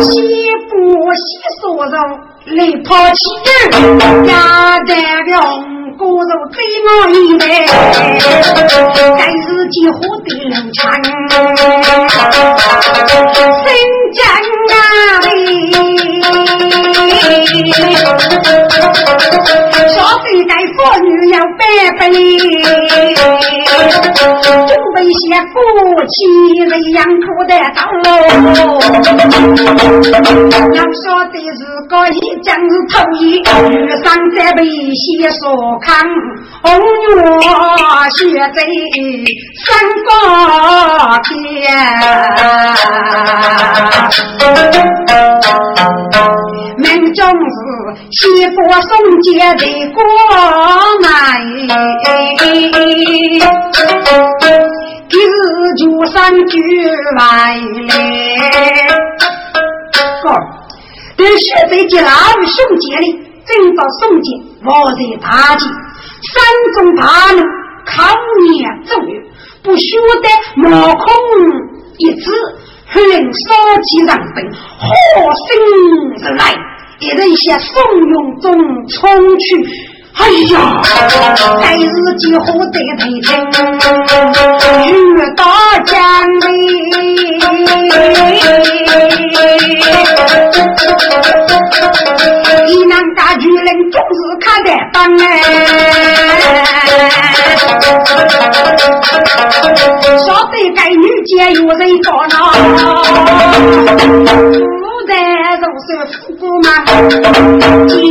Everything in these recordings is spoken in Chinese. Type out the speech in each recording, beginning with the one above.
西不西说肉，来抛弃家的了。骨肉追我一来，该是几户的人强，新疆啊喂，说谁该妇女要百倍，准备些夫妻来养苦的道路。要说的是个一将是头一，遇上这被些说看。红月雪在三方天，中是西坡送节的过来，今日就三句来了。哥，这雪在接哪位送节里？正到送节，我在大吉。山中大怒，抗年正月，不晓得毛空一指，恨杀气让本，火星而来，一人向怂恿中冲去。哎呀，该日几乎得退亲，遇到江里，一男大女人总是看得当哎，晓得该女家有人着呢。都是富姑嘛，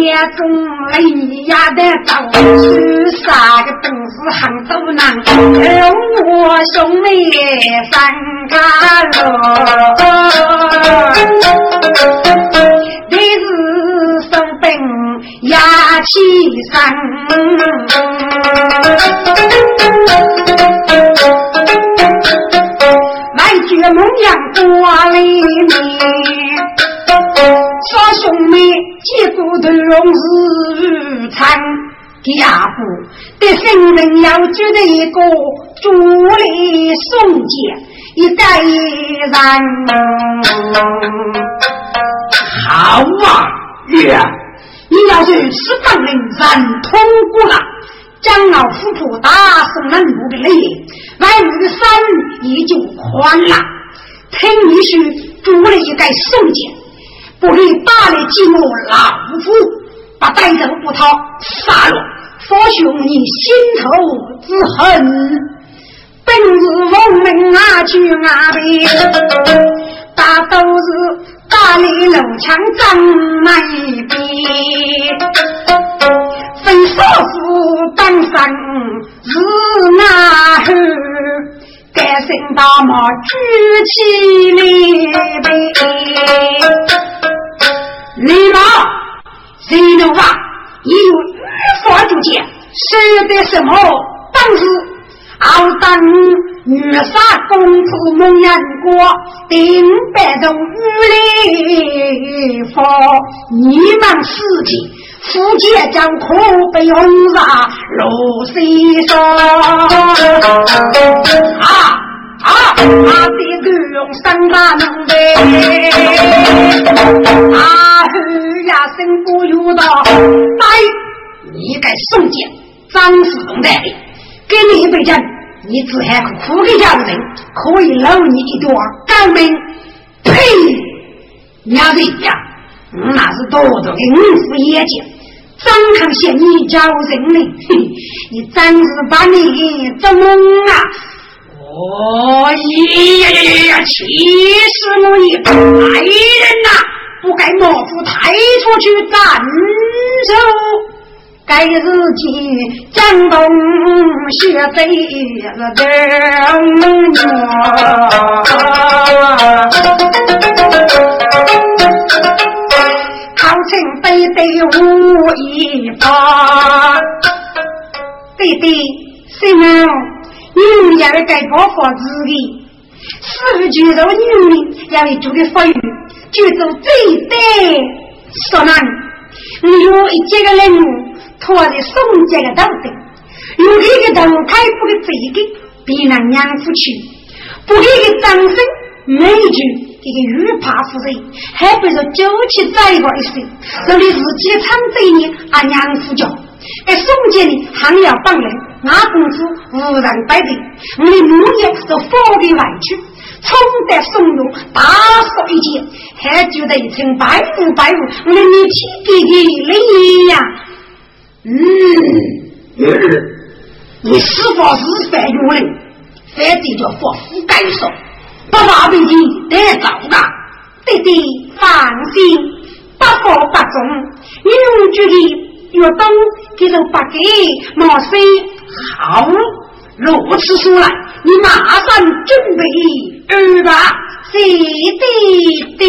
家中来你呀的早，是啥个东西很多难，跟我兄妹三家乐，你是生病压起身，来绝梦阳多里面。兄妹结骨头日餐，第二步得生人要记得一个助力送节一代人。好啊，月，你要是此当人人通过了，将老夫妇打送了路的累，外面的山也就宽了。听你说，助力一个送节。不理打来寂寞老夫，把歹人不逃杀了，佛兄你心头之恨。本是农民啊，去啊边，大都是打你楼墙张一边，非少妇当生是哪户？该生大马举起来呗。李老，谁能话？你有语法主见，说的什么？当时傲当女杀公子孟阳国，定百种雨雷法，你们四弟夫妻将苦被轰杀，如水烧。啊！啊，他的狗用三把能呗，啊呀声不由道，哎，你该送剑，张世东带的，给你一杯酒，你只喊个苦给家的人，可以搂你一段高明。呸！娘的呀，那是多多的五副眼睛。张康县你叫人呢？你真是把你做梦啊！哦呀呀呀呀！气死我你大人呐！不该莫夫抬出去斩首。该日记江东血贼了的考成背对无一法，对对，谁呢？你们要该保护自己，是举着女人要你做的法律，就做最对。说难，你有一几个人物。托着宋家的道德，有这个头开不的这个，必让娘夫去；不给个掌声，美句这个欲怕夫人，还不如酒气再过一些。这里自己唱对你，俺娘夫叫。哎，宋家呢，还要帮人，俺公子无人摆平，我的母爷都放给外去，冲得宋勇大手一件，还觉得一层白雾白雾，我的你亲弟弟累呀。嗯，你是否是犯有人？反正叫佛夫该说，不怕被你得着的。弟弟放心，不负不中。你用觉得越懂，给就不给。莫非好？如此说来，你马上准备二吧，弟弟。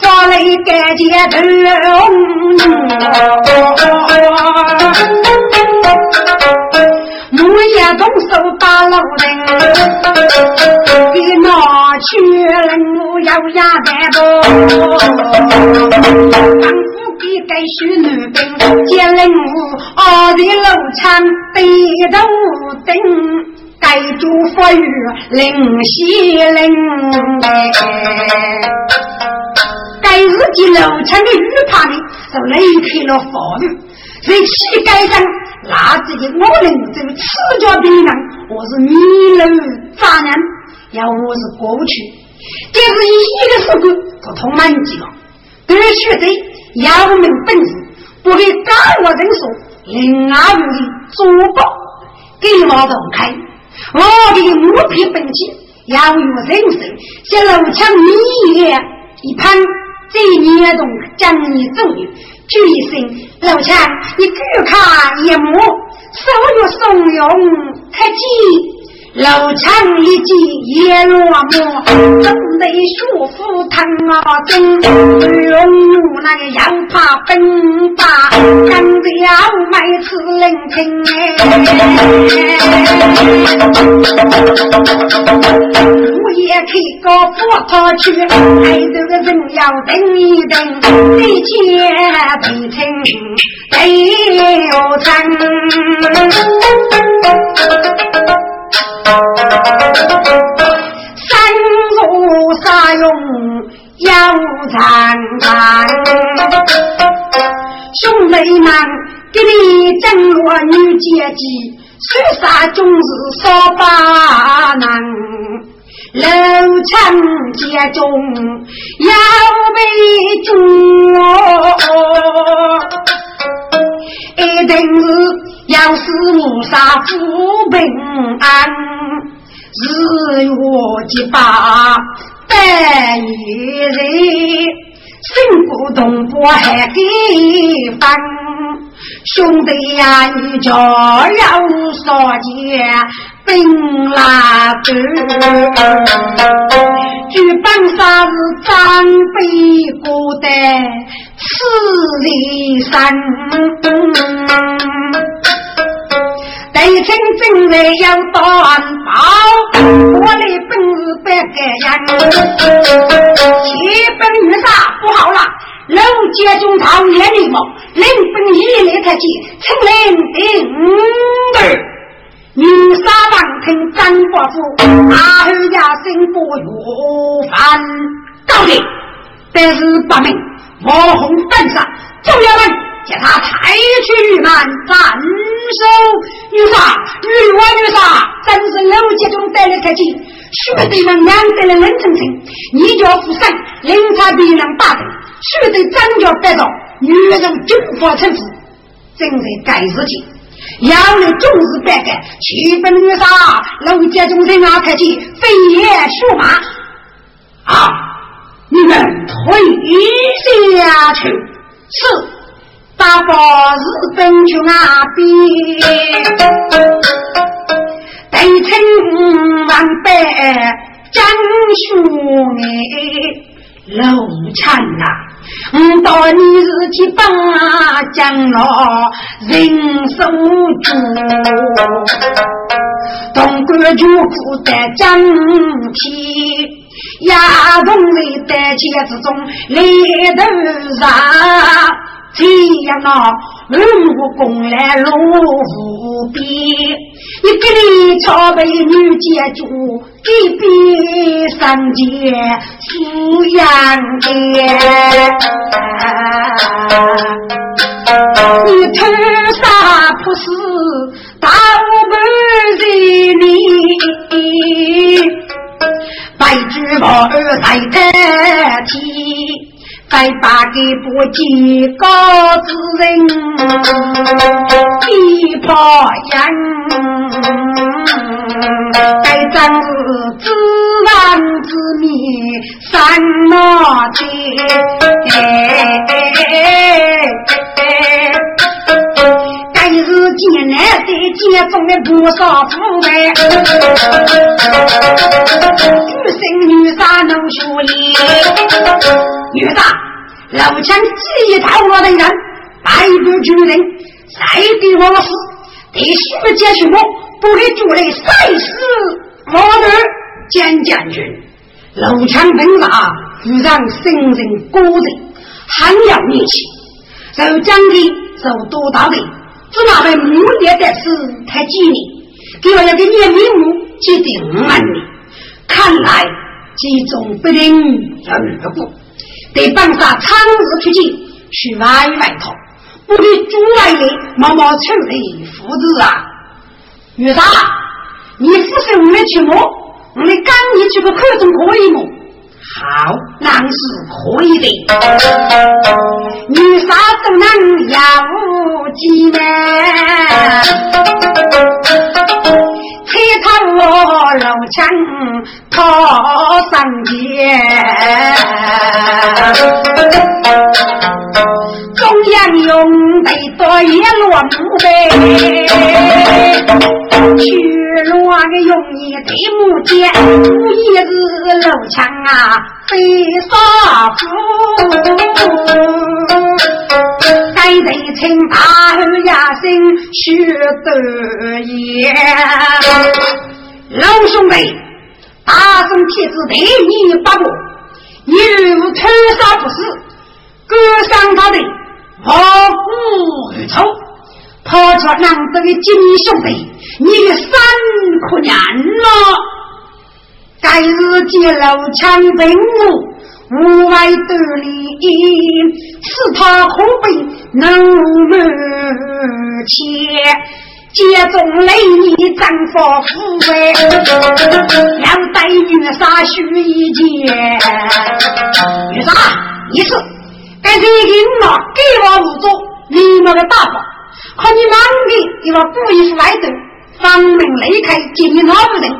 家里干接头，木叶动手打老人，给拿去人我要压担不？丈夫给该许女兵，接人我二的楼墙背头顶，该住福雨灵西灵。该日记楼墙的雨帕呢，就离开了法律，在乞丐上拿自己我人这个赤脚的人，我是迷路渣男，要我是过不去。这是一个事故，都通满几个，对学者要明本事，不给干我人说，另外有的做保给我动开，我的木皮本钱要有人手，像楼墙你也一盘。这年冬将你走的，举一声老强，你举看一目，手有怂恿太急。老长一记叶落寞，总得学富堂啊真，用那个要怕分把，干得要买次人情我也去个佛堂去，爱这个人要等一等，一切平清得有成。长长，兄弟们给你争罗女阶级，虽杀总是少把难，楼墙阶中要被捉，一定是。要是无杀富平安，日月结把百余人，身不动不还给分。兄弟呀，你就要说件兵来走，举本杀是张飞过的此里山。内城正来要断宝，我的本事不个样。七本玉杀不好了，楼接中朝眼里毛，临本一来太急，成林定。女杀王听张伯父，阿后家心不如烦。到底，但是不明，莫红登上，众要们叫他采取满斩首。女杀，女娲女杀，真是楼阶中带来客气，许对人两得了冷清清，你叫富生，领他别人大人，许对张家白着，女人军法臣服，正在该事情。要你重视百改，七分女杀，楼阶中人啊客气，飞也数马啊！你们退下去，是大宝日本去那边，对称万百江书哎，楼禅呐。我到你是去帮江老人手住，东关就苦在江体，亚东人在街之中来头上，这样啊，武功来路无边，一个里朝被女接住。一边三界四阳天，你头上不是大五百人哩，白驹宝儿在代替。再把给不及高之人，一泡烟，该真是自然之谜，三毛钱。该是艰难在艰中的不少苦哎，女生女杀能学艺，女杀老枪几一套我的人，百步军人再比我死，第十节什么不给主来赛死我的简将军，老枪本杀遇上生人孤人，很有义气，受将的受多大的。是那位母爷的事太吉利，给我要给你名目决定五万里。看来其中不能二步，得帮上长日出去去外外头，不给诸外的毛毛臭的父子啊！女大，你不是我们去么？我们赶你去个口中可以么？好，那是可以的。女杀都能要几呢？铁头老枪套上肩，中央用得多一落木呗。去乱个用你对木剑，无一日露枪啊，飞沙虎。该得请大后压声学得言。老兄弟，大圣天子对你不薄，你如偷杀不死，割伤他的何故如仇？跑出南州的金兄弟。你的三可年了，该日接楼枪兵我，无外得利，是他可悲能门切，接中雷你丈夫富贵，要带女杀须一件，女杀你是该谁给我给我五座，你那个大宝，可你忙的，又要故意是来的。方门离开，见你老夫人，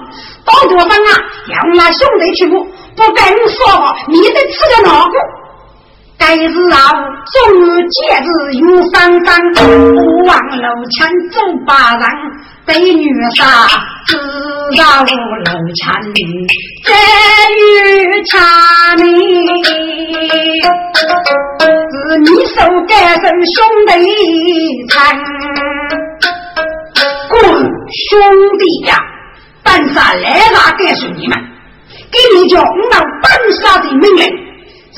到多上啊，要那兄弟去不？不跟说话，你得吃个哪个？该日啊，终日节日有三三，不忘楼前走八人，对女杀，知道楼前在与茶里，是你手干生兄弟餐。兄弟呀，本杀来杀告诉你们，给你叫五道本杀的命令，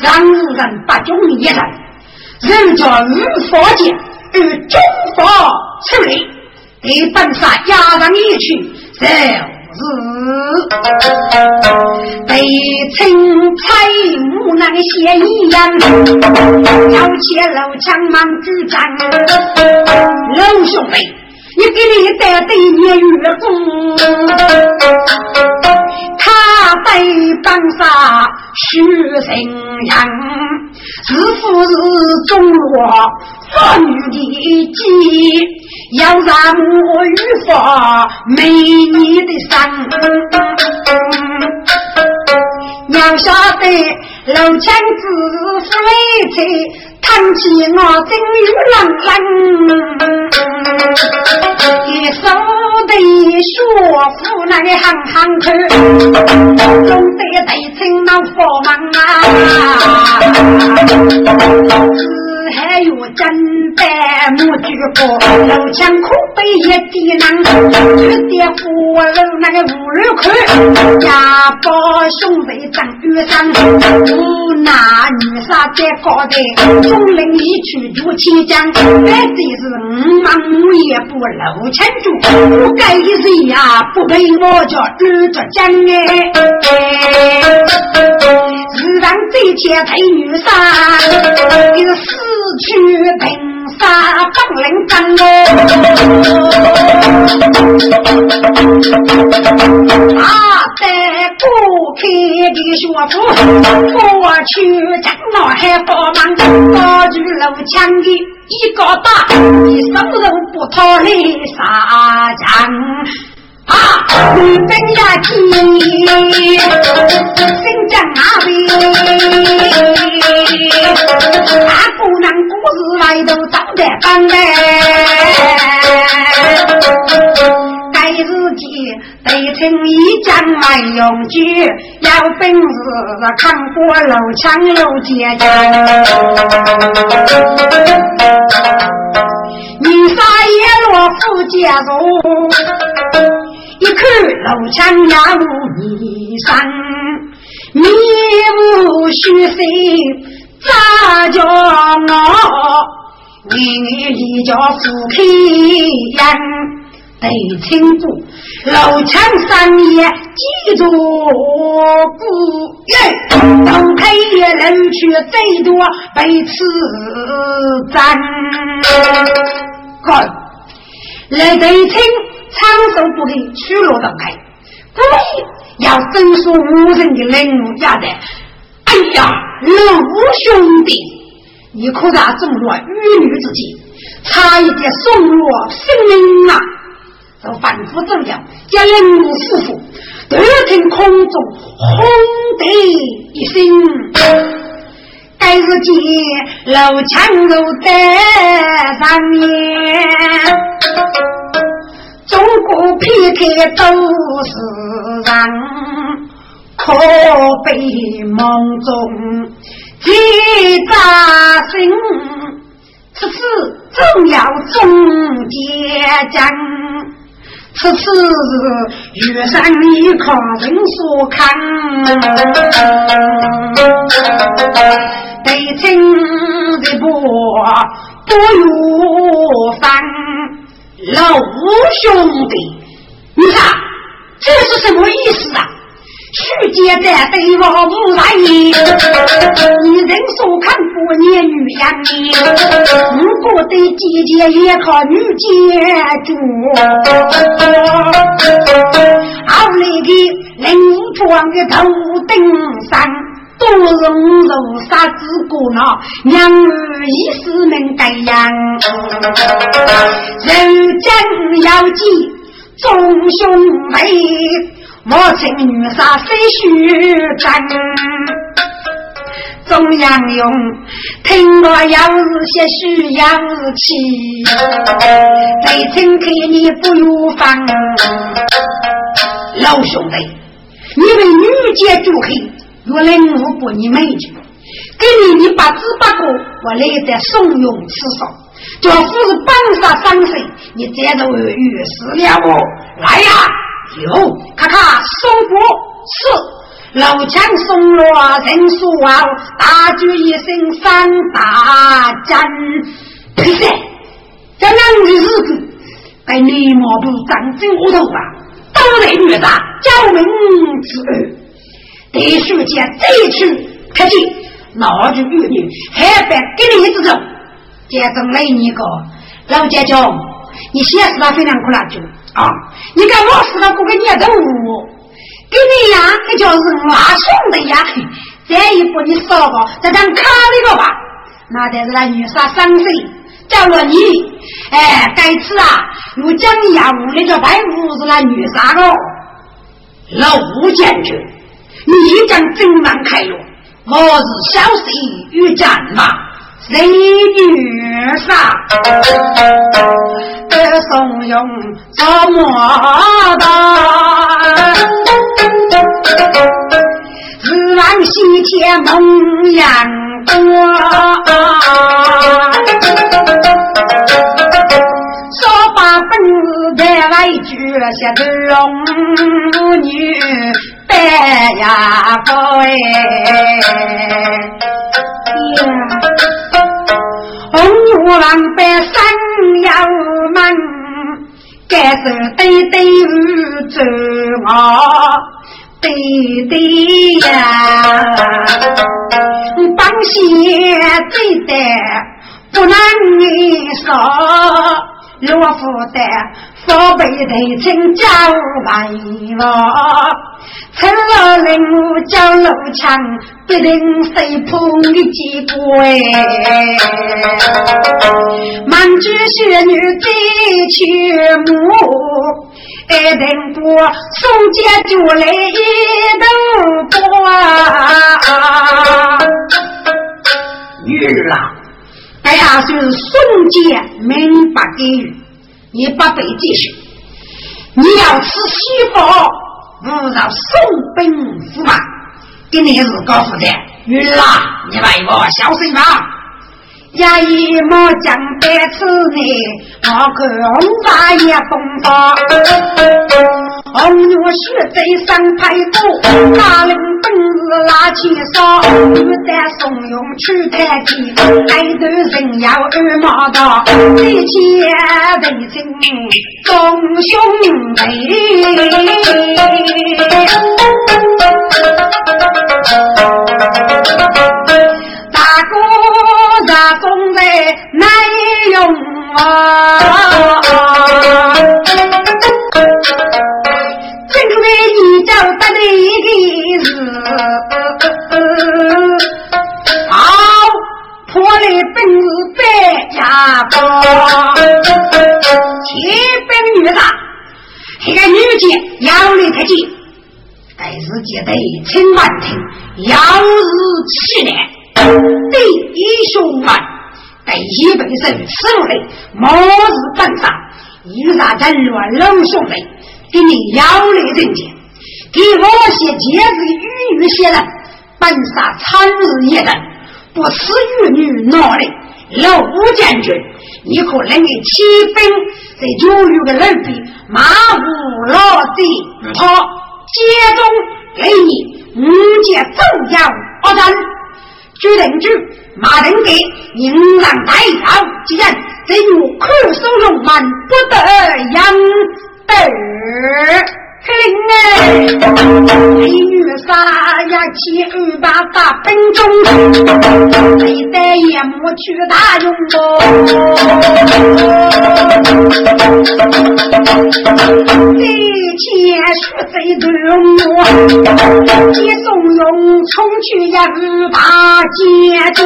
让无人不忠一人，人叫五佛剑与中佛处理，给本杀押上一去，就是被称菜木那个嫌疑人，要切老枪忙举战，老兄弟，你给你带对年月功，他被绑杀许成阳，是不是中落妇女的计？要让我与发美你的伤，要晓得楼墙子是为财。看起我真有浪浪，一手的学府那个行行去，总得得成那佛忙啊。真白木举过，楼墙可被一地囊，有点火炉那个五六块，家宝兄弟长雨伞，无男女杀在高台，总领一去就起江，反正是五忙五也不楼墙住，不该谁呀不被我叫遇着江哎，日上最前配女杀，有四。去平沙张灵根哦，他在过开的学府，过去将那还帮忙，高举楼墙的一个大，一手肉不讨里杀将。啊，女兵呀，起，新疆那边，大姑娘故事来都早得办嘞。该自己得成一将来用具，有本事扛过楼墙楼阶你杀也落福接入。一看楼墙压入泥山，面无虚色，咋叫我你一叫夫开眼？得清楚，楼墙三爷记住不耶，都开楼去最多被刺斩。看，来得清。长寿不给取罗的开，故意要整肃无人的人物压的。哎呀，老兄弟，你可咋中了玉女之计，差一点送我性命啊！这反复这样，将人物师傅突听空中轰的一声，该是见老强肉在上面。中国撇开都是人，可悲梦中几扎心。此次正要终结将，此次遇上一颗人所看，对情的波不如翻。老兄弟，你看这是什么意思啊？徐阶在对我不满意，你人所看不念女养你，如果对姐姐也靠女接住，好那个林庄的头顶上。多容如杀子过闹，娘儿一世能改养。人间要记众兄妹，莫趁女杀非虚真。中央用听我要日些需要日气，再请给你不如放。老兄弟，你为女杰助黑。我来我不你美酒，给你你八字八个，我来在怂恿吃少，叫夫是半杀三岁，你这都遇死了我，来呀，有，看看送过是老枪送了人数啊，大举一声三大战，呸噻，这两的日子。在内毛部长针窝头啊，都在女杀，叫名之儿。对书记这一次客气，那就女女还别给你一种，接着来一个老家教，你先死了非常苦了就啊，你看我死了过个年头，给你呀，那叫是挖送的呀，再一步你少个，再当卡那个吧，那得是那女杀三岁。叫了你，哎，该次啊，又讲你呀，屋里这白屋子那女啥个？老吴将军，你讲真难开路，我是小婿与战马，谁女啥？得怂恿怎么办？日望西天梦魇。说把本子带来句，些子龙女白呀高哎呀，红牛郎白山腰门，该是对对走我。对对呀，帮鞋对的不能你说，罗福的佛背头请教万我，成了人物叫路强，必定谁碰的结果哎，满纸仙女对曲目。爱等过，宋家就来一等过。女儿啊，哎呀，是宋家明白给予，你不必继续。你要吃西方，勿让宋本驸马给你是告诉的。女儿，你为我小心吧。衙役莫将白此内，我看红发也风发。红女婿在上排座，大领本事拉起手，女旦怂恿去太极，爱头人要二毛刀，一起为亲众兄弟。大哥大公在难用啊！你叫得的一个是，好破了本事百家宝，七本女大，这个女杰要离太近，但是记得千万听，要是起来。弟兄们，这一辈子此路的末日本上，遇上这乱老兄弟，给你要来人间，给我些节日与女些人，本杀参日一人，不耻与女闹的老吴将军，你可能给起兵在九月的人比马虎老贼，他接中给你五节重要二战。决定主马登给应让带头，既然这女可收容满，不得养儿。嘿嘞，美女杀呀，七二八八分钟，谁在夜幕去大用这钱是谁的我？一怂恿冲去呀，大街中。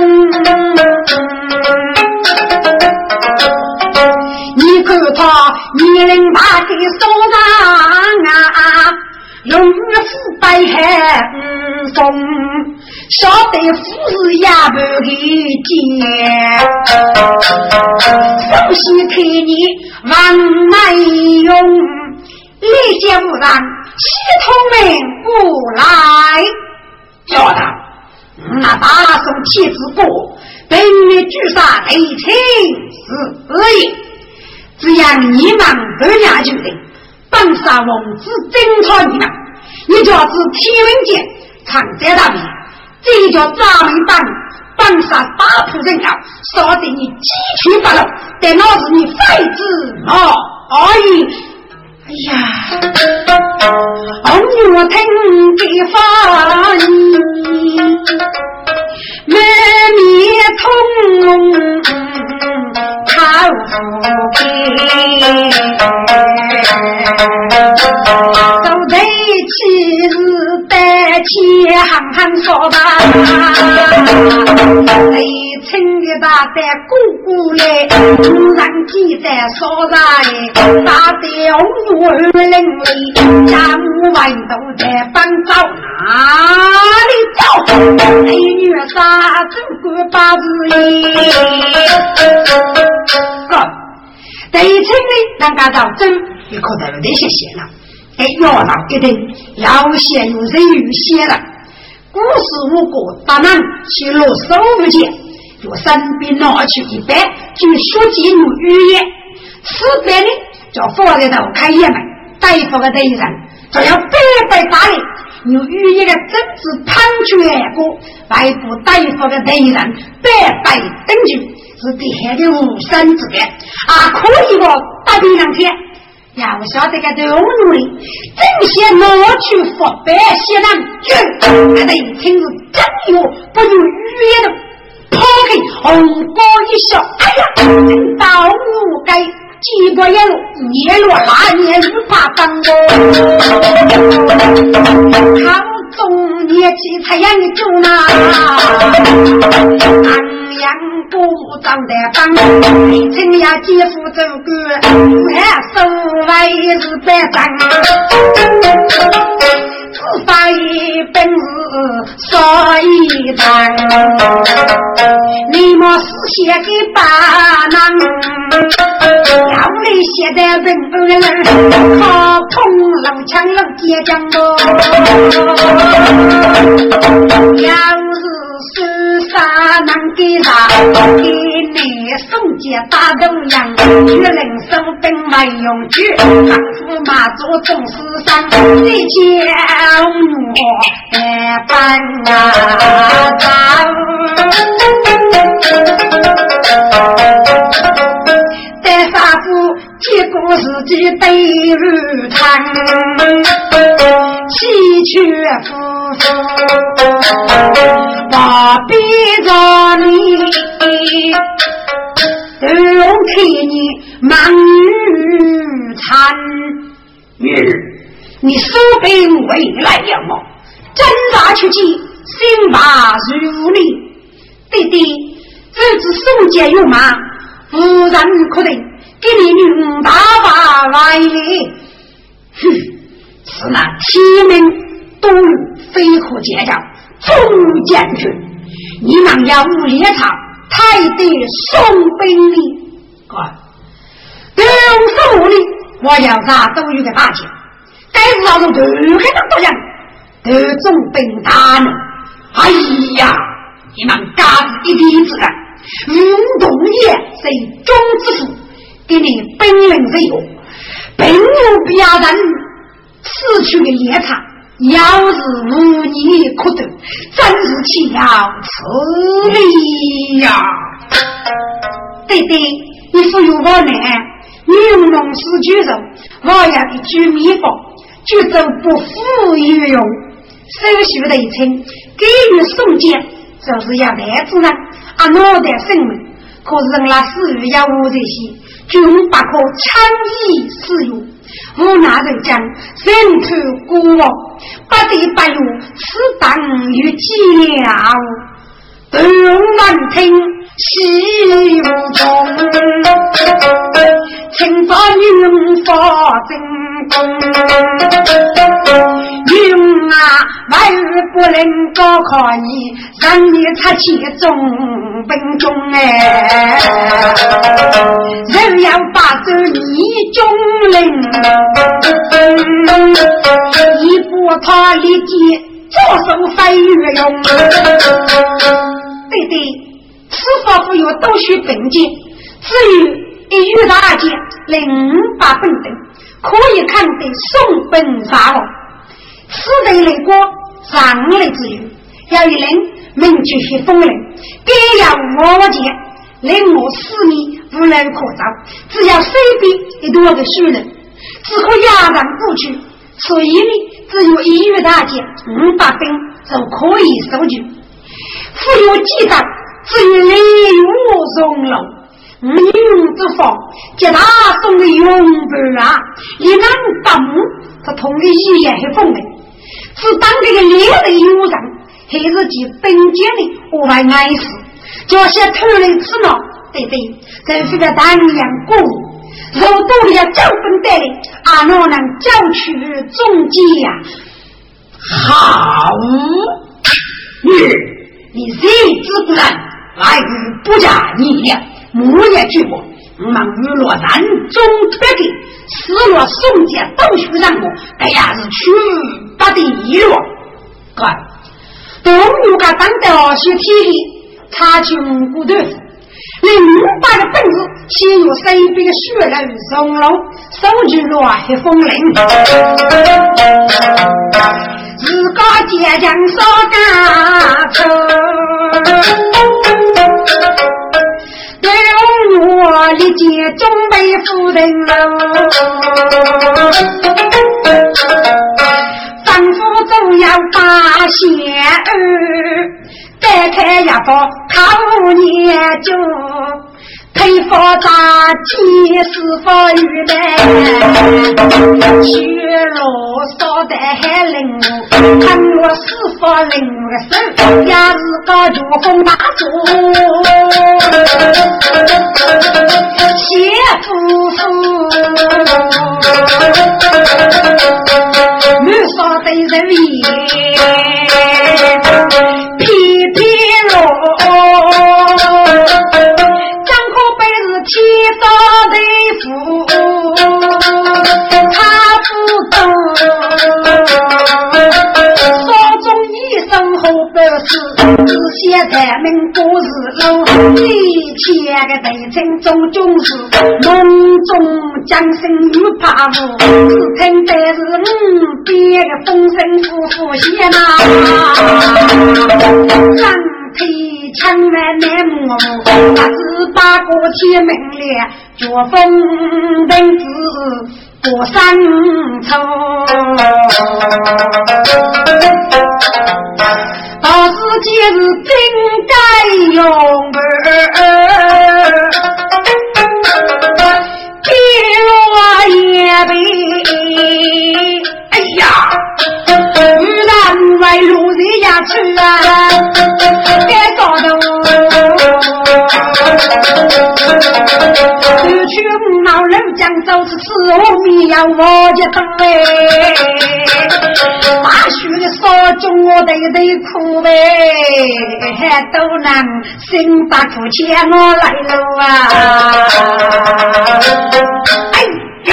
你看他年龄大给手上啊，荣誉腐败还不松，晓得富士也不给见。首先看你往哪用，立节无让，系统们不来。叫他，那大宋天子国，本月举杀雷霆是也。只要你们二家就定，本杀王子征讨你们，你就要知天文节常在那边，这叫咱们帮本杀八铺人头，杀得你鸡犬不留，但那是你废子毛。阿姨，哎呀，我听的发你满面通红。走在一起起行行说吧，雷清的大胆姑姑来，突然记在说来，大胆红怒二零里，家母外头在帮找哪里找？美女杀猪官八字一，哥，对称的人家找真，你可得那些些了。哎，要上一定要先有人有写了。古时五国大难去落手无钱，就身边拿去一百，就书记入语言。此百呢，叫放在头开衙门，逮捕个敌人，就要白白打理。用语言的政治判决过，逮捕逮捕个敌人，白白等住，是厉害的无生之德，啊，可以不打敌两天。要晓得个动物里，正些拿去服百姓人，军，那一听是真有不如语言的，抛开红光一笑，哎呀，真到我该几个月年落那年不怕当我，好中年纪才养住那，安阳。不长得棒，亲呀姐夫走过，万手为是百张，只发一本事说一张，你莫是写给爸娘，要你写的人二人，靠碰老枪老结将哦，要是。是啥能给啥？给你送件大东洋，去人生并没用具，丈夫马祖总是上，一见我办啊账。带啥子？结果自己对日谈，喜鹊夫妇。我逼着你，都看你忙于餐。女儿，你说定未来样貌，挣扎出去，心马如你。弟弟，这次宋家有马，无人可定，给你女大把来哩。哼，是那天命多余，非可见教。众将军，你们要无猎场，太得送兵礼。看，都送礼，我要啥都有个大钱。该是那种头开始多讲，都重兵大呢。哎呀，你们家子一地之人，吴东业是中之父，给你本领是有，并无别人此去的夜场。要是无你可得，真是岂要此理呀！对对，你是有我难，你用龙狮举手，我要一句秘方，举手不富有用。手续得一称，给予送件，就是要带子呢，啊，脑袋生命，可是人那死于要无这些，均不可轻易使用。我那人讲，人头孤王，不得不用，此当于己了。都难听，戏无中，请把云发真功。啊，万事不能高考你，让你出去中兵中哎，人要把走你中人，一步他立即左手翻越用。对对，此法不有都需本金，至于一遇大件，零八本等，可以看得送本杀了。此等雷国上雷之余，要一人明确些风令，该要我见，令我四面无人可找，只要身边一多个熟人，只可压上过去。所以呢，只有一月大捷五百兵就可以收据。富有几张，只有礼物荣龙，五用之方，接大宋的永不啊！一男大母，他同的语言是风的，是当这个猎人有人，还是其本家的我外爱死，这些偷人吃脑，对对，这是个当阳过。如多了九分带领，阿哪能交取中计呀？好，女。你谁之不然？来日不加逆量，我也举我。我们日落山中特给，失落宋家都学上我，哎呀是去不得了。哥，东吴家当的学体力，查清骨头，零八个本事，先有身边的血肉松龙，手举落黑风铃。自个坚强少干愁，我立即准备夫人喽，丈夫总要把贤儿，带开一包靠年酒。配佛扎鸡是佛玉的，血肉烧得还灵看我师傅灵个手，也是个珠峰大柱，谢夫妇，满烧得人眼。我不是只写咱们故事路，一千个对称中军事，梦中将身与怕无，只听得是五边个风声呼呼响呐，张开枪来难摸，八十八个铁门里，脚风灯子。过山丘，到时节日真该用儿，别落也悲。哎呀，遇难外路人家去啊，别搞得。去老人江走是吃我米呀，我就等呗。大雪的烧中我得得苦呗，都能心把苦钱我来了啊！哎呀，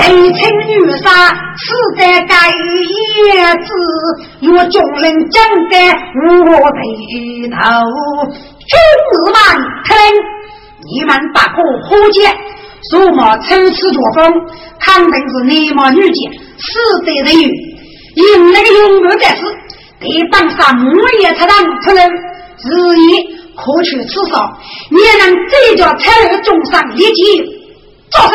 年轻女杀死在该叶子，若众人讲的我背头，君子们听。你们把破火箭，数码抽刺作风，肯定是内毛女杰死得人有，因那个勇猛的是，得当上木叶出当出人，日夜可取吃少，也能这叫才儿中上一级，着手。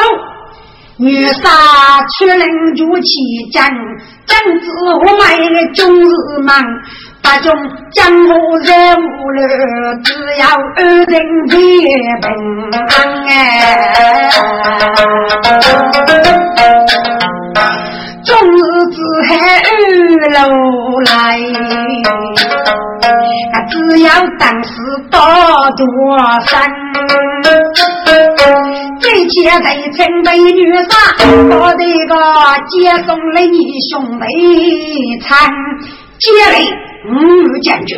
女杀出人如其将，将子我买个终日忙。八种江湖人物了，只要二人平安哎。终日只喊二楼来，只要当时到多山，这些在城美女上，我这个接送了你兄妹餐，接来。五将军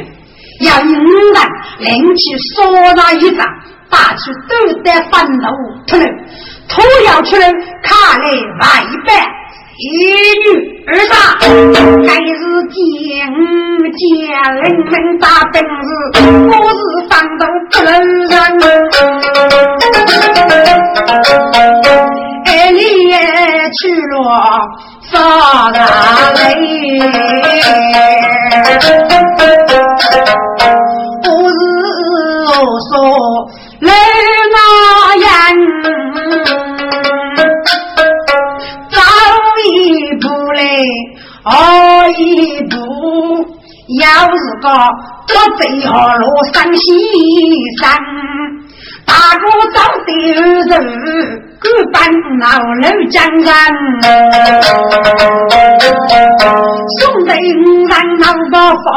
要用五万领去说那一仗，打出斗得翻路出来，突要出来卡来外百一女二杀，还是见见人们大本事，我是放到不能人。哎，你也去了。早嘞不是我说来那样，早一步来晚一步，要是个得最好落山西山。大哥找的人，各班老楼江人，兄弟五人闹不发，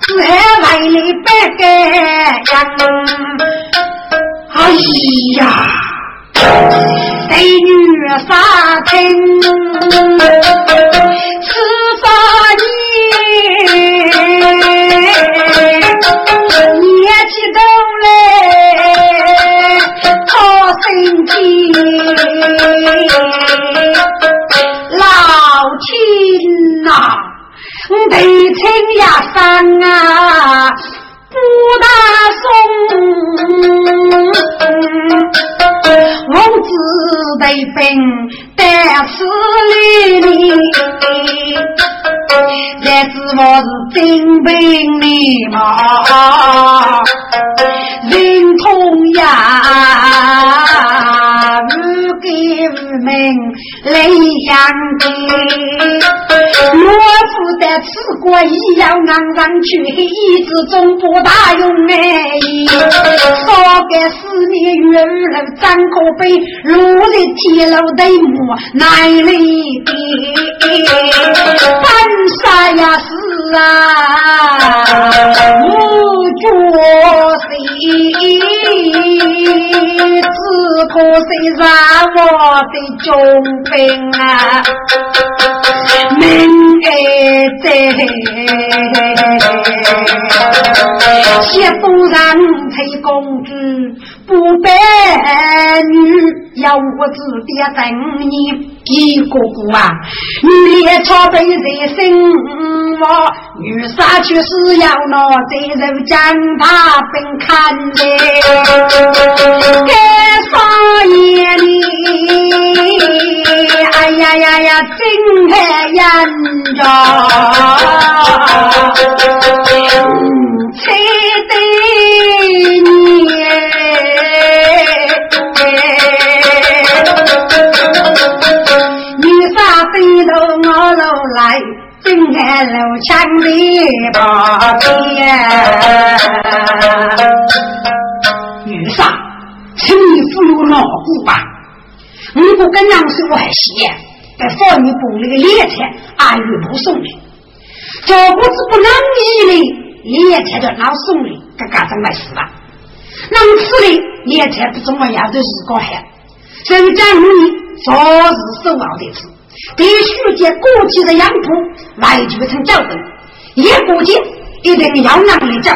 只害为了百个人。哎呀！美女杀听，十八年，年纪大嘞，好心机，老天呐，得亲呀生啊！不大松，吃过要昂上去，一直总不大用哎。少个四年月儿张个杯，路在铁路的木哪里的？干啥呀是啊？我觉谁？只可谁让？我的中兵啊，命在，谢夫人陪公主不白女，要我指点等你。一个个啊，女烈草被人生我女杀却是要拿贼人将他分看的，该上夜里，哎呀呀呀，睁开眼着，猜得来，睁开楼墙的宝剑。女杀，请你扶我老虎吧。如果跟娘是外邪，在放你部里的猎菜，阿玉不送的。这不是不能移的，猎菜的老送的，这干什么事吧？能吃的猎菜不怎么样，都是个害。所以讲你昨日收好的吃。必须借过去的养铺来组成教本，一过节一定要拿来讲，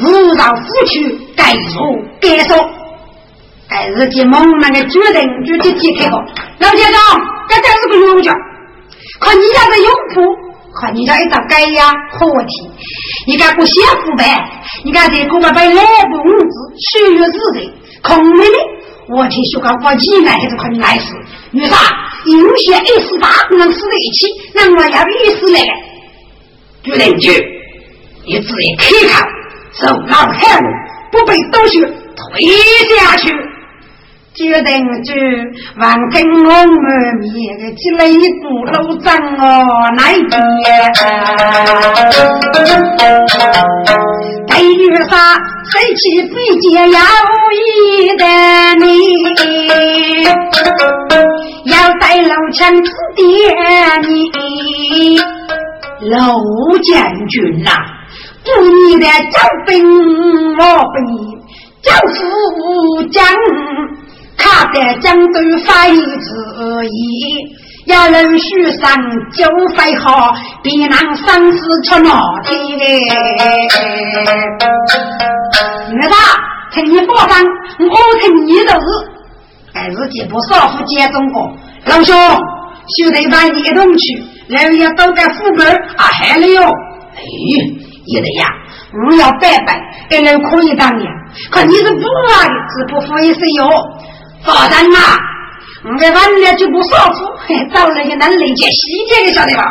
勿让夫妻该说该说。该日记忙那个决定就直接开口，老先生，这真是个冤家。可你家的养铺，可你家一道改呀活题，你敢不写腐败？你敢在恐怕把内部物资血月日的空没的？我听说个我几来还是快你来死，女啥？有些一十八能死在一起，那我要一死来个。朱仁举，你自己看看，走老海路，不被东西推下去。决定就万根我们面的起来一股路障哦，那边。对于啥，谁去比肩要一的你，要在老墙指点你，陆将军呐，不你的招兵我兵，招副将。他在江都发一旨意，要人许上就会好，别让生死出闹天儿子，请你放心，我听你的事。还是几部少妇接中国，老兄，兄弟把你同去，然后要都该副本啊，还了哟。哎，爷的呀，我要拜拜，给人可以当呀。可你是不啊，是不服也是有。放心嘛，我在晚了就不少妇，找了个能理解细节你，晓得吧？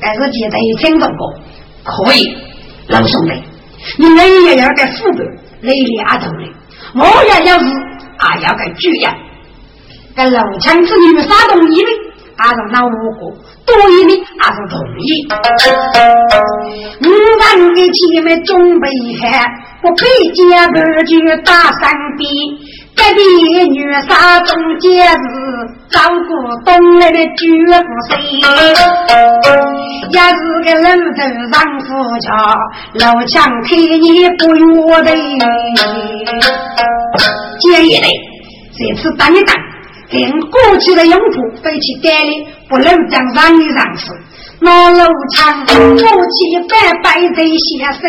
但是记得一听说过，可以，老兄弟，你们也要个副本，累里阿头的，我也要是啊，要个主呀。跟老枪子女杀东夷的，还是那五个多一的还是同意。五人的前面准备好，我背家儿就打三边。隔壁女杀中间是照顾东来的绝不谁，也是个老头上夫家，老强开你不约的。建议嘞，这次等一等，跟过去的用户飞去改了，不能将让一让事。那老强过去白白在下水。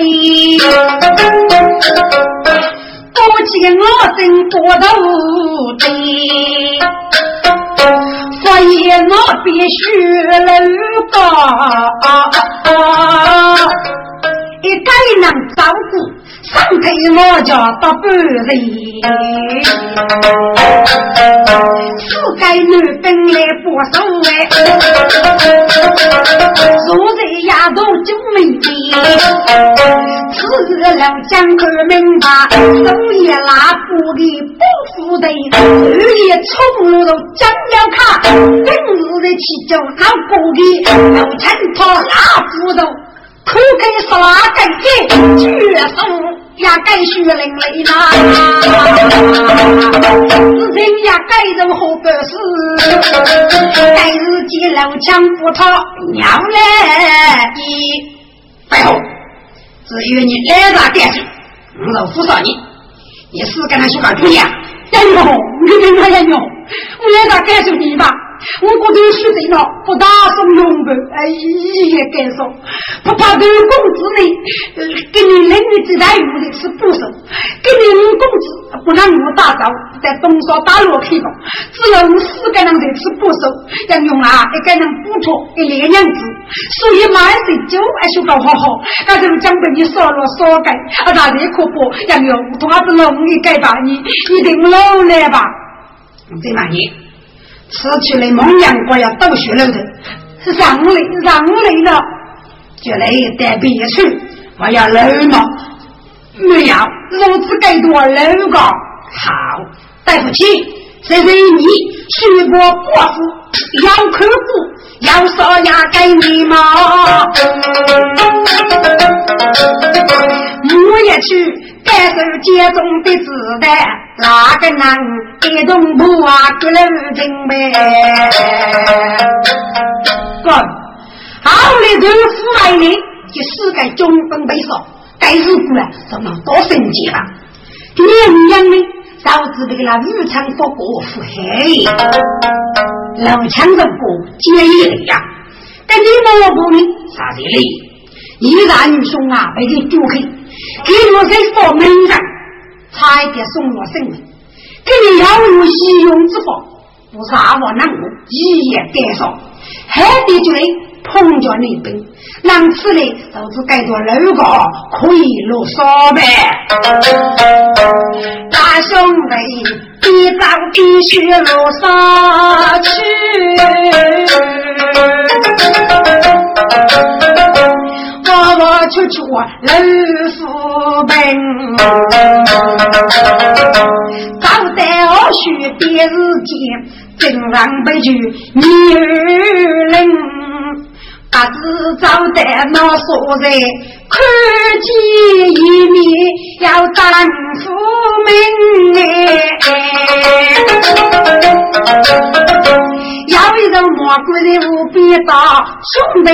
多见我真多头的，所以我必须能高，一该能照顾。上头我家打半日，四该女本来不少哎，坐在丫头就没命。此日老将儿明白，手一拉不的不服的，日夜冲路都将要卡，今日的起就老不给，老陈他拉斧头。可给是哪个给？绝生也该血淋淋呐！是人也该人何不是？该日见老枪不逃，娘来一白后，至于你来啥干什？我老扶上你，你是跟他说个姑娘？哎呦，你跟他讲我来啥干什你吧？我国头学得了，不打送用不，哎，一也敢说，不怕对工资呢，给你领的最大用的是不收，给你领工资不让我打招，在东沙大路开工，只有四个人这次不收，要用啊一个人补贴一两两子，所以马上就爱修搞好好，那就将被你烧了烧改，啊，那里可不要用同阿子弄一改吧，你一定老来吧，这嘛你。失去了梦阳国要倒血了的，让来让来了，就来带别墅，我要楼嘛，没有，如此该多楼个。好，对不起，这是你虚波国父要客户，要说呀给你嘛，我也去。该受家中的子弹，哪个能一动不啊？不能准备。哥，好的人腐败呢，就世界中分被烧，该日子啊，怎么多生气了？一样呢，导致这个那日常不过腹黑，老枪人过坚毅的呀。跟你老婆呢，啥子哩？一男女兄啊，被你丢开。给我在佛门上，差一点送我性命。给你要用医用之法，不是阿我难我一夜减少，还得就来碰着你兵，那此呢，都是改做六个可以落手呗。大兄弟，一早必须落上去。我我出出老夫本，早得我学别日间，正上不去女人，不知早得那所在，看见一面要丈夫命要一个魔鬼的无比大兄弟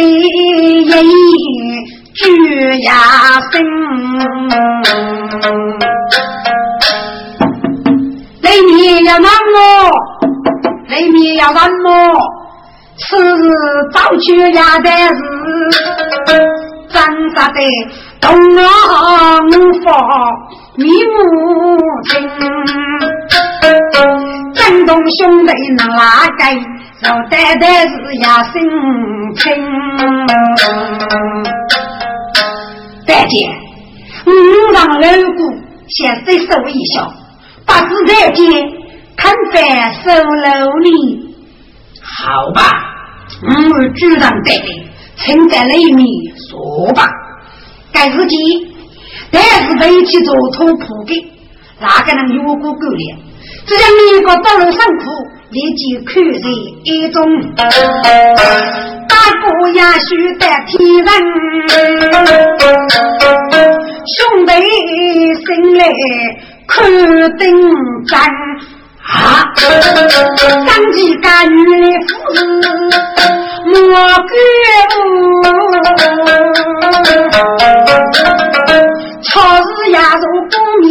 一。举呀声，雷鸣要难么？雷鸣要难么？此日早举呀的是，真杀的东啊无法迷目情，震动兄弟能拉开，要带的是呀心情。再见，五让老姑先伸手一笑，不知再见，看在手楼里，好吧，我主人带领，请在里面说吧。该日记，但是被去做土铺的，哪个能有过够了？只要你个到了上苦，立即看在眼中。大哥也须得体人，兄弟心来看定真。啊！张继干女的夫子莫干，朝日压入宫迷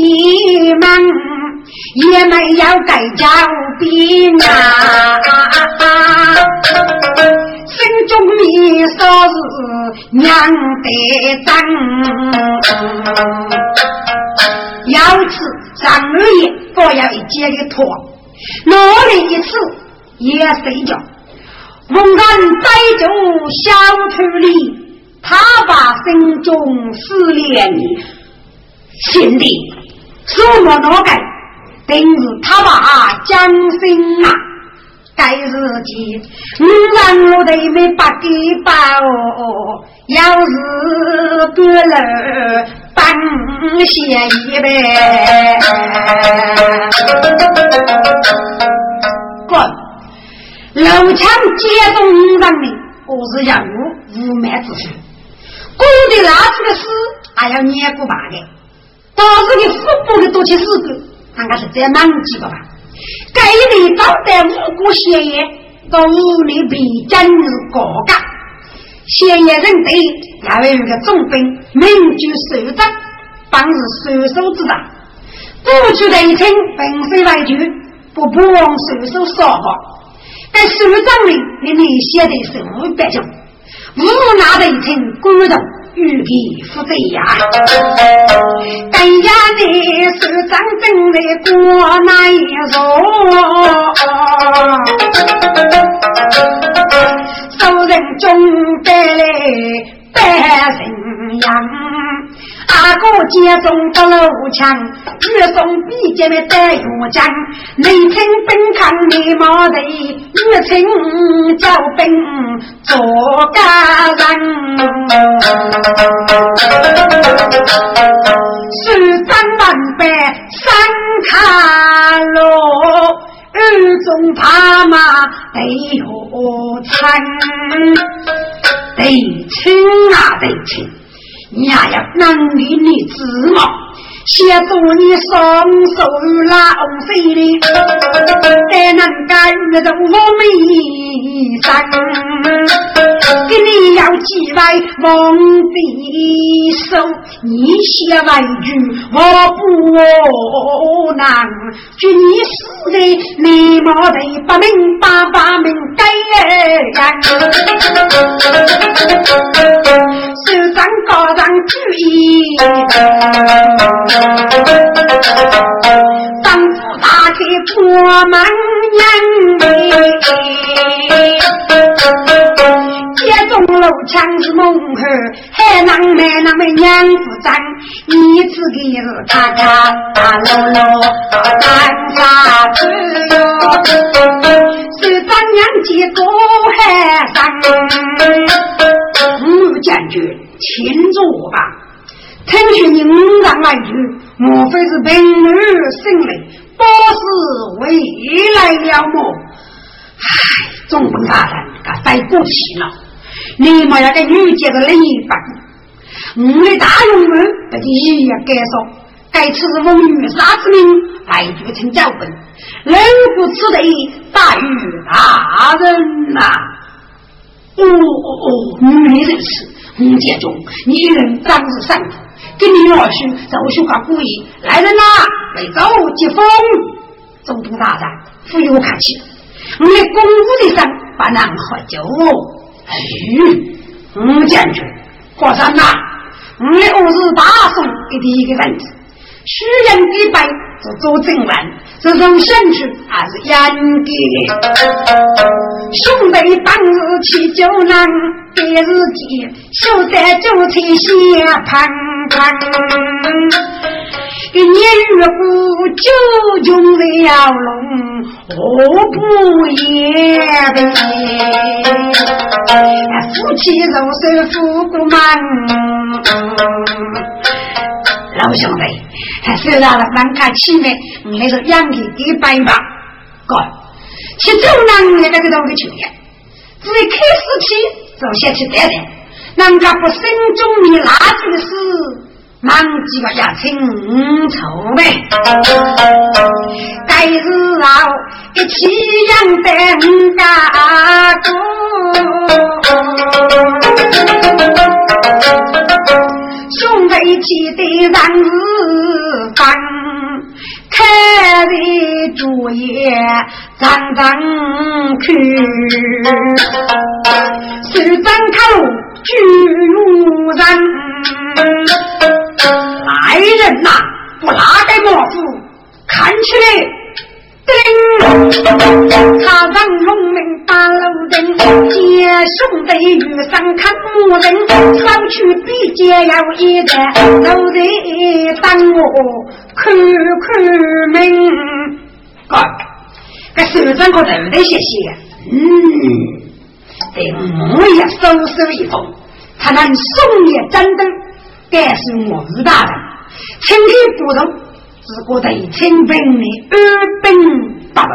门，也没有改家兵啊！心中迷说是娘的真，要吃张二爷不要一接的拖。努力一次也睡觉，猛然逮住小土里，他把心中思念心里什么脑改，定是他把将心啊，该日记，五让我的没把给包，要是过了半歇一呗。滚！楼墙接中人民，我是人物无满之事。古的拉出的事，还要念过八的。当时你腹部的多起事故，应该是在忘记个吧？该里招待无辜嫌疑，到屋里被今日告告。嫌疑人对，要有个重兵，名就首长，当是收手之长。过去的一称，本身为主。不不往手手烧好，但手掌里你那些的是五百种，无拿的一层骨头，玉其负罪呀但愿你是真正的国难一族受人中来百姓人大哥接中得了枪，越送比肩的带越将。内称本抗内毛的，越称叫本做家人。十张万百三卡罗，二中他妈得何参？得亲啊得亲！娘呀，能力你知吗？协助你双手拉红水的，才能干那种我美生。给你要几位王的手，你写万句我不能。就你死的你毛的八名八八名该首长高上注意。丈夫打开破门人接中楼墙是梦后，还能没那么娘子长，你自己是看看老老干啥子哟？是张娘几个还上？嗯，将军，请坐吧。听说你五丈来句，莫非是平儿心里不是未来了么？唉，总本大人，他太过气了。你们要给女家的另一半，我的大勇们不就一样该说，该吃是奉女杀之命来决成教本，人不此地大于大人呐！哦哦哦，女人是洪家中，你人当日上头。跟你二叔奏书个故意来人呐，来走接风。总督大人，不用客气，我们公务的上不能喝酒。哎，吴将军，国山呐，我们我是大宋的第一个人子，许人一拜就做正文，这种兴趣还是严格的。兄弟当日起酒难，别日间手在酒菜下盘。一年月过九穷了龙，何不也的？夫妻肉手富过满，老兄弟，虽然了蛮看气面，那个养气给摆吧。哥，其中呢那个个东西就业，自开始起就先去带带，人家不心中你垃圾的事。忙几个家亲愁呗，该日后一起养等家哥，兄弟气得让日方，开的主业张张去，手张口举如人。来人呐，不拉开莫府，看起来，叮！他让农民打路灯，接兄弟遇上看牧人，上去比劫要一个，都得当我看看门。哥，这手掌可得不得谢谢？嗯，得我也收拾一封，才能送也战斗。但是我是大人，请你不动，只顾在清兵的二兵不动，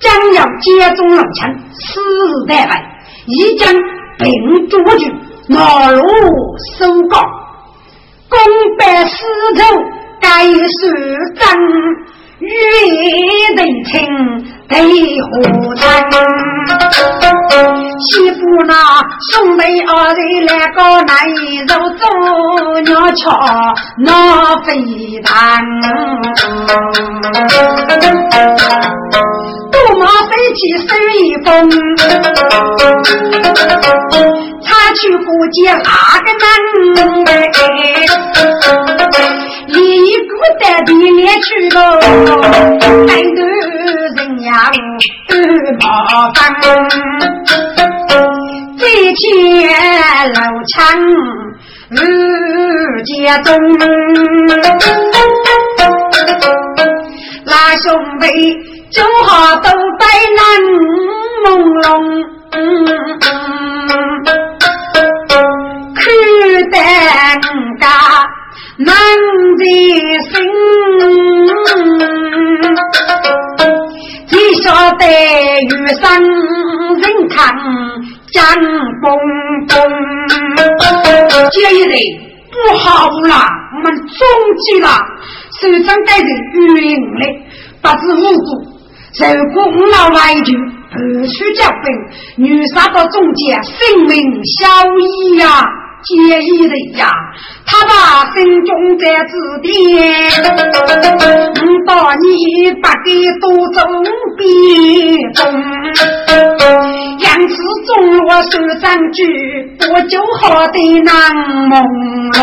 将要接中老枪，死日待败，已将兵捉住，拿路收告，功败死仇，该是真。雨得清，得火炭。媳妇那兄妹二人来个男肉做鸟桥那飞弹，多马飞起手一风，他去不见那个男一孤单的脸去了，太多人呀麻烦。再见老枪日家中，那兄弟就好都在那朦胧，咚咚咚，这一类不好了，我们中间了，手上带着云嘞，不知无辜，受苦老来就不许交兵，女杀到中间，性命消矣呀！介意的呀，他把心中在指点，把你把给多中别中，杨子中我手上举，我就好的难朦胧，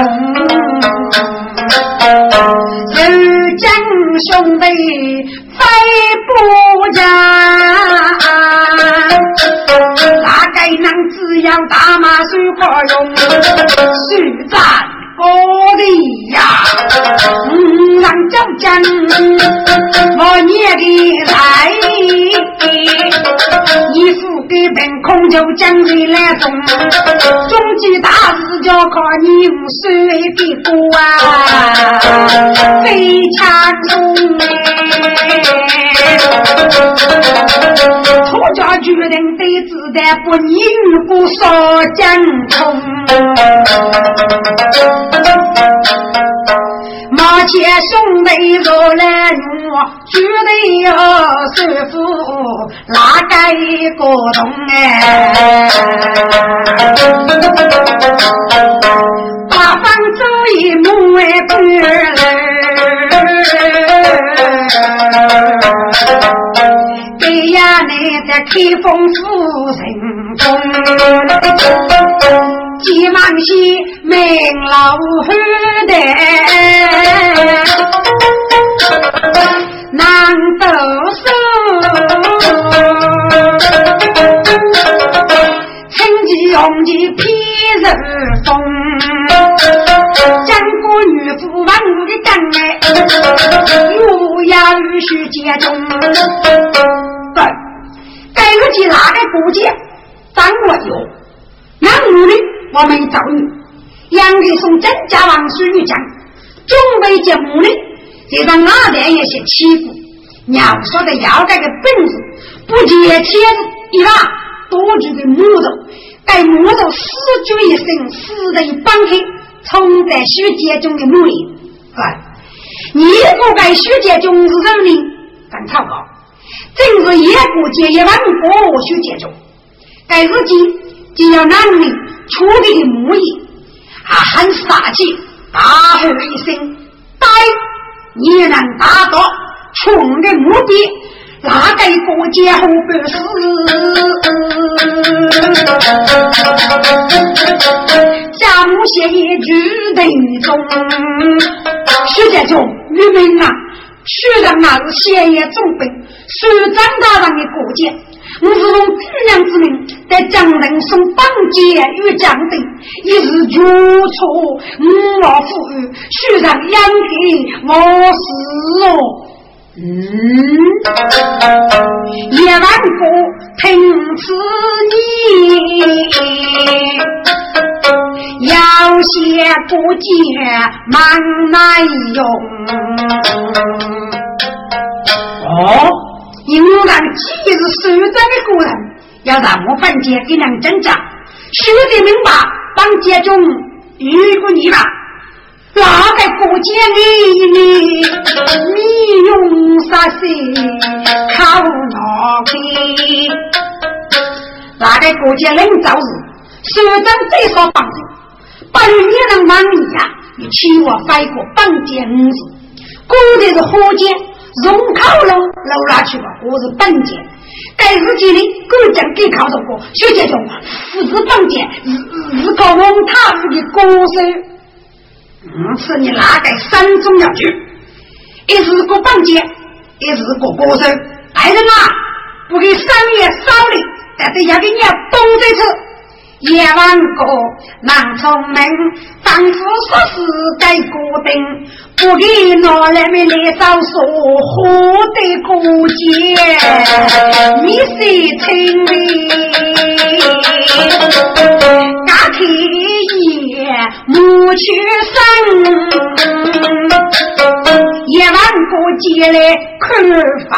将兄弟。飞不着，哪该能滋养大马水可用？水战我的呀，五郎交战，我念的来，一副给本空就将你来中，终极大事就靠你五岁的哥啊，非常重哎。出家决定得自在，不逆于不少江冲。马前兄弟若来我，绝对要师傅哪个一个动哎？你在开封府城中，急忙些名老汉的难得手，趁机用计骗人风。女夫王的干哎，又要与须接中。该个其他的国家，咱我有。那女的我们找你，杨丽松真家王孙女讲，准备节目呢，这让阿爹也些欺负。娘说的要这个本事，不接天子一拉，多举的木头，该木头死绝一生，死的一绑开，冲在虚界中的木里。哎，你不该虚界中是人民，敢草稿，正是野国界一万国虚界中，该日记就要男人处理的木艺，还很杀气，大吼一声，呆，你能达到。穷的目的，哪个国家后不是？家母写一句等中，徐家中愚民啊，虽然那是县爷总兵，虽张大人的国家，我是用举娘之命在江陵送绑架与将兵，一时举措无老富裕，虽然养给我是哦。嗯，一万个听此言，要写不见蛮难用。哦，因为俺既是守章的个人，要让我本节给娘真讲，说的明白，当节中如果你吧。哪个国家里你你用啥些靠哪去？哪个国家领导日，首长最少帮助，本年能忙你呀？你请我翻过本件五字，过的是河间，容口龙楼拉去吧，我是本件。该日记里国将给考到过，学姐中父子本件是是个蒙塔夫的歌手。嗯，是你哪个三中要去？一是个绑架，一是个歌手。大人啊，不给三爷少礼，但是要给你东这次。夜晚过难聪明，丈夫说是该固定，不给拿来没来少说，活得过节，你是听的，家天爷母去生，夜晚过节来看房。